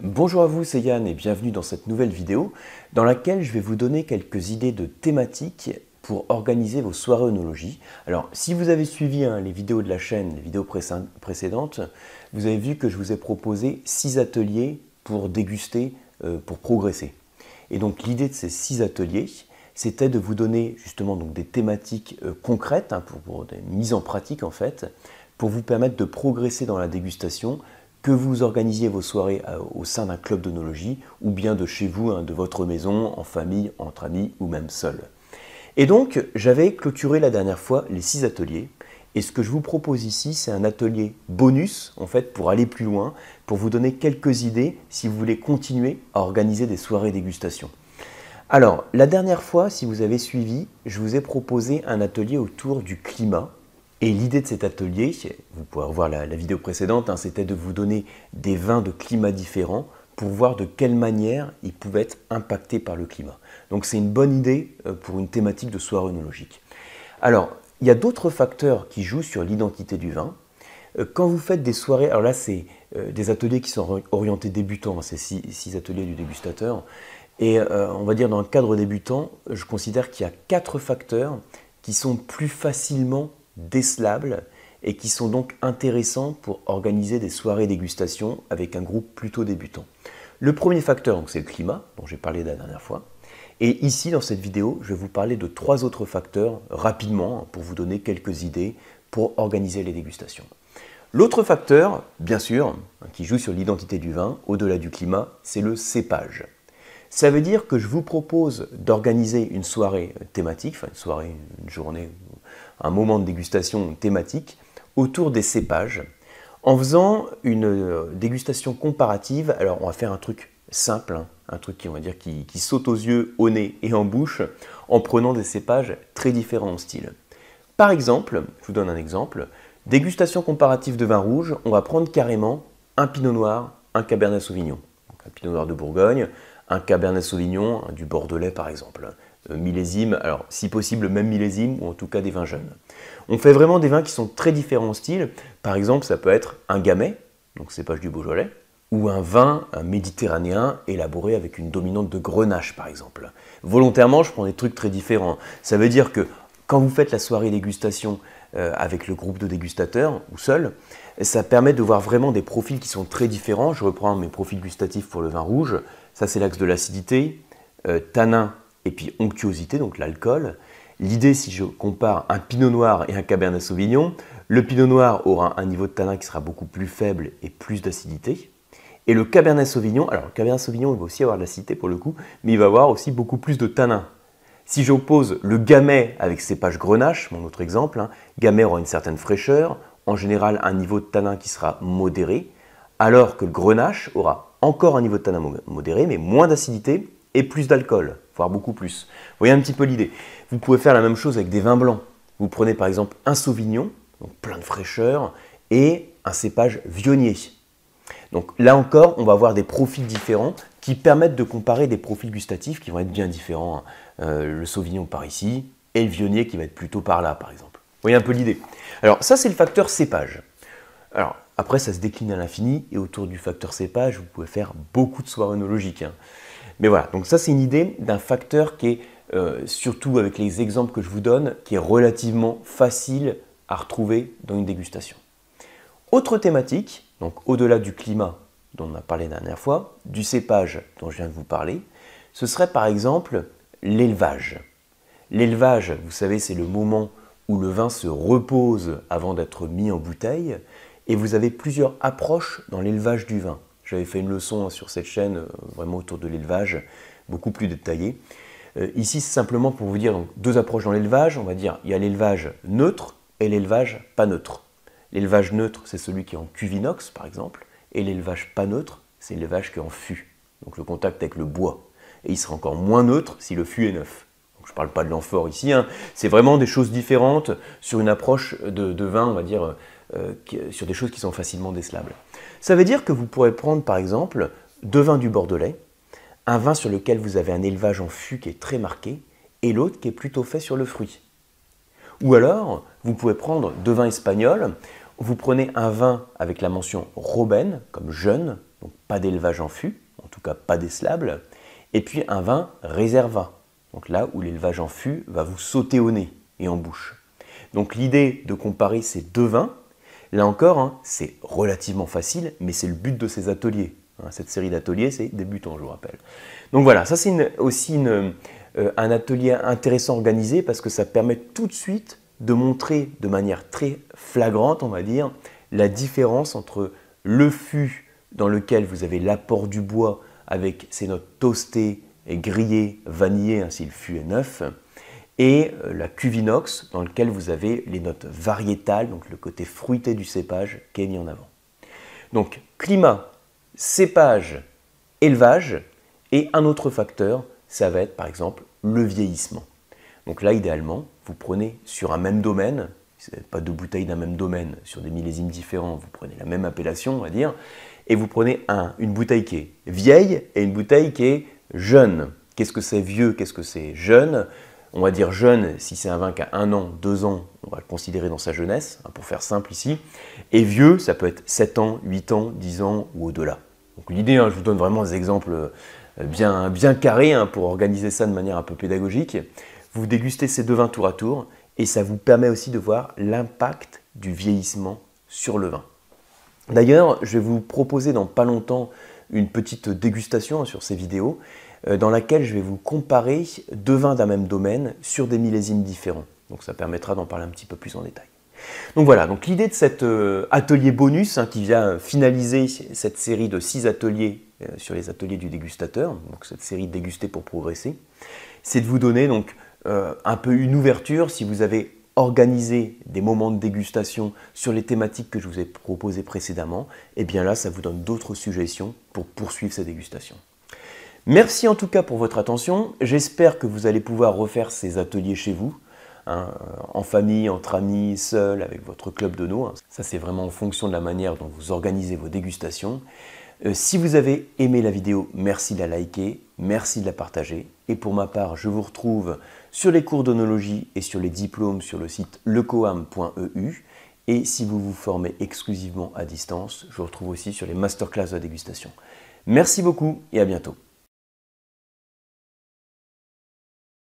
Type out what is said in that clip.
Bonjour à vous, c'est Yann et bienvenue dans cette nouvelle vidéo dans laquelle je vais vous donner quelques idées de thématiques pour organiser vos soirées onologie. Alors, si vous avez suivi hein, les vidéos de la chaîne, les vidéos précédentes, vous avez vu que je vous ai proposé six ateliers pour déguster, euh, pour progresser. Et donc, l'idée de ces six ateliers, c'était de vous donner justement donc, des thématiques euh, concrètes, hein, pour des mises en pratique en fait, pour vous permettre de progresser dans la dégustation que vous organisiez vos soirées euh, au sein d'un club d'onologie ou bien de chez vous, hein, de votre maison, en famille, entre amis ou même seul. Et donc, j'avais clôturé la dernière fois les six ateliers. Et ce que je vous propose ici, c'est un atelier bonus, en fait, pour aller plus loin, pour vous donner quelques idées si vous voulez continuer à organiser des soirées dégustation. Alors, la dernière fois, si vous avez suivi, je vous ai proposé un atelier autour du climat, et l'idée de cet atelier, vous pouvez revoir la, vidéo précédente, hein, c'était de vous donner des vins de climats différents pour voir de quelle manière ils pouvaient être impactés par le climat. Donc c'est une bonne idée euh, pour une thématique de soirée œnologique. Alors, il y a d'autres facteurs qui jouent sur l'identité du vin. Euh, quand vous faites des soirées, alors là c'est euh, des ateliers qui sont orientés débutants, hein, c'est six, ateliers du dégustateur, et on va dire dans le cadre débutant, je considère qu'il y a quatre facteurs qui sont plus facilement décelables et qui sont donc intéressants pour organiser des soirées dégustation avec un groupe plutôt débutant. Le premier facteur, c'est le climat, dont j'ai parlé la dernière fois. Et ici, dans cette vidéo, je vais vous parler de trois autres facteurs rapidement pour vous donner quelques idées pour organiser les dégustations. L'autre facteur, bien sûr, hein, qui joue sur l'identité du vin, au-delà du climat, c'est le cépage. Ça veut dire que je vous propose d'organiser une soirée thématique, une soirée, une journée, un moment de dégustation thématique autour des cépages, en faisant une euh, dégustation comparative. Alors on va faire un truc simple, hein, un truc qui, on va dire, qui, saute aux yeux, au nez et en bouche, en prenant des cépages très différents en style. Par exemple, je vous donne un exemple, dégustation comparative de vin rouge, on va prendre carrément un pinot noir, un cabernet sauvignon. un pinot noir de Bourgogne, un cabernet sauvignon, du bordelais par exemple. Euh, millésime, alors si possible même millésime, ou en tout cas des vins jeunes. On fait vraiment des vins qui sont très différents en style. Par exemple, ça peut être un gamay, donc cépage du Beaujolais, ou un vin méditerranéen élaboré avec une dominante de grenache par exemple. Volontairement, je prends des trucs très différents. Ça veut dire que quand vous faites la soirée dégustation euh, avec le groupe de dégustateurs ou seul, ça permet de voir vraiment des profils qui sont très différents. Je reprends mes profils gustatifs pour le vin rouge. Ça, c'est l'axe de l'acidité, euh, tanin et puis onctuosité, donc l'alcool. L'idée, si je compare un pinot noir et un cabernet sauvignon, le pinot noir aura un niveau de tanin qui sera beaucoup plus faible et plus d'acidité. Et le cabernet sauvignon, alors le cabernet sauvignon, il va aussi avoir de l'acidité pour le coup, mais il va avoir aussi beaucoup plus de tanin. Si j'oppose le gamay avec cépage grenache, mon autre exemple, hein, gamay aura une certaine fraîcheur, en général un niveau de tanin qui sera modéré, alors que le grenache aura encore un niveau de tanin modéré, mais moins d'acidité et plus d'alcool voire beaucoup plus. Vous voyez un petit peu l'idée. Vous pouvez faire la même chose avec des vins blancs. Vous prenez par exemple un sauvignon, donc plein de fraîcheur, et un cépage vionnier. Donc là encore, on va avoir des profils différents qui permettent de comparer des profils gustatifs qui vont être bien différents. Hein. Euh, le sauvignon par ici et le vionnier qui va être plutôt par là, par exemple. Vous voyez un peu l'idée. Alors ça, c'est le facteur cépage. Alors après, ça se décline à l'infini et autour du facteur cépage, vous pouvez faire beaucoup de soirées œnologiques. Hein. Mais voilà, donc ça c'est une idée d'un facteur qui est, euh, surtout avec les exemples que je vous donne, qui est relativement facile à retrouver dans une dégustation. Autre thématique, donc au-delà du climat dont on a parlé la dernière fois, du cépage dont je viens de vous parler, ce serait par exemple l'élevage. L'élevage, vous savez, c'est le moment où le vin se repose avant d'être mis en bouteille, et vous avez plusieurs approches dans l'élevage du vin. J'avais fait une leçon sur cette chaîne, euh, vraiment autour de l'élevage, beaucoup plus détaillée. Euh, ici, c'est simplement pour vous dire deux approches dans l'élevage. On va dire il y a l'élevage neutre et l'élevage pas neutre. L'élevage neutre, c'est celui qui est en cuvinox, par exemple, et l'élevage pas neutre, c'est l'élevage qui est en fût, donc le contact avec le bois. Et il sera encore moins neutre si le fût est neuf. je ne parle pas de l'amphore ici, hein. c'est vraiment des choses différentes sur une approche de, vin, on va dire, euh, sur des choses qui sont facilement décelables. Ça veut dire que vous pourrez prendre par exemple deux vins du Bordelais, un vin sur lequel vous avez un élevage en fût qui est très marqué, et l'autre qui est plutôt fait sur le fruit. Ou alors, vous pouvez prendre deux vins espagnols Vous prenez un vin avec la mention Robben, comme jeune, donc pas d'élevage en fût, en tout cas pas décelable, et puis un vin réserva, donc là où l'élevage en fût va vous sauter au nez et en bouche. Donc l'idée de comparer ces deux vins, là encore, hein, c'est relativement facile, mais c'est le but de ces ateliers. Hein. cette série d'ateliers, c'est débutant, je vous rappelle. Donc voilà, ça c'est aussi euh, un atelier intéressant organisé parce que ça permet tout de suite de montrer de manière très flagrante, on va dire, la différence entre le fût dans lequel vous avez l'apport du bois avec ses notes toastées grillées, vanillées, ainsi le fût est neuf, et euh, la cuve inox dans lequel vous avez les notes variétales, donc le côté fruité du cépage qui est mis en avant. Donc climat, cépage, élevage, et un autre facteur, ça va être par exemple le vieillissement. Donc là, idéalement, vous prenez sur un même domaine, pas deux bouteilles d'un même domaine, sur des millésimes différents, vous prenez la même appellation, on va dire, et vous prenez un, une bouteille qui est vieille et une bouteille qui est jeune. Qu'est-ce que c'est vieux, qu'est-ce que c'est jeune? On va dire jeune si c'est un vin qui a un an, deux ans, on va le considérer dans sa jeunesse, hein, pour faire simple ici. Et vieux, ça peut être 7 ans, 8 ans, 10 ans ou au-delà. Donc l'idée, hein, je vous donne vraiment des exemples euh, bien, bien carrés hein, pour organiser ça de manière un peu pédagogique. Vous dégustez ces deux vins tour à tour et ça vous permet aussi de voir l'impact du vieillissement sur le vin. D'ailleurs, je vais vous proposer dans pas longtemps une petite dégustation sur ces vidéos dans laquelle je vais vous comparer deux vins d'un même domaine sur des millésimes différents. Donc ça permettra d'en parler un petit peu plus en détail. Donc voilà, donc l'idée de cet euh, atelier bonus hein, qui vient finaliser cette série de six ateliers euh, sur les ateliers du dégustateur, donc cette série Déguster pour progresser, c'est de vous donner donc euh, un peu une ouverture si vous avez organisé des moments de dégustation sur les thématiques que je vous ai proposées précédemment, et eh bien là, ça vous donne d'autres suggestions pour poursuivre ces dégustations. Merci en tout cas pour votre attention. J'espère que vous allez pouvoir refaire ces ateliers chez vous, hein, en famille, entre amis, seul, avec votre club de. Ça, c'est vraiment en fonction de la manière dont vous organisez vos dégustations. Euh, si vous avez aimé la vidéo, merci de la liker, merci de la partager. Et pour ma part, je vous retrouve sur les cours d'onologie et sur les diplômes sur le site lecoam.eu. Et si vous vous formez exclusivement à distance, je vous retrouve aussi sur les masterclass de dégustation. Merci beaucoup et à bientôt.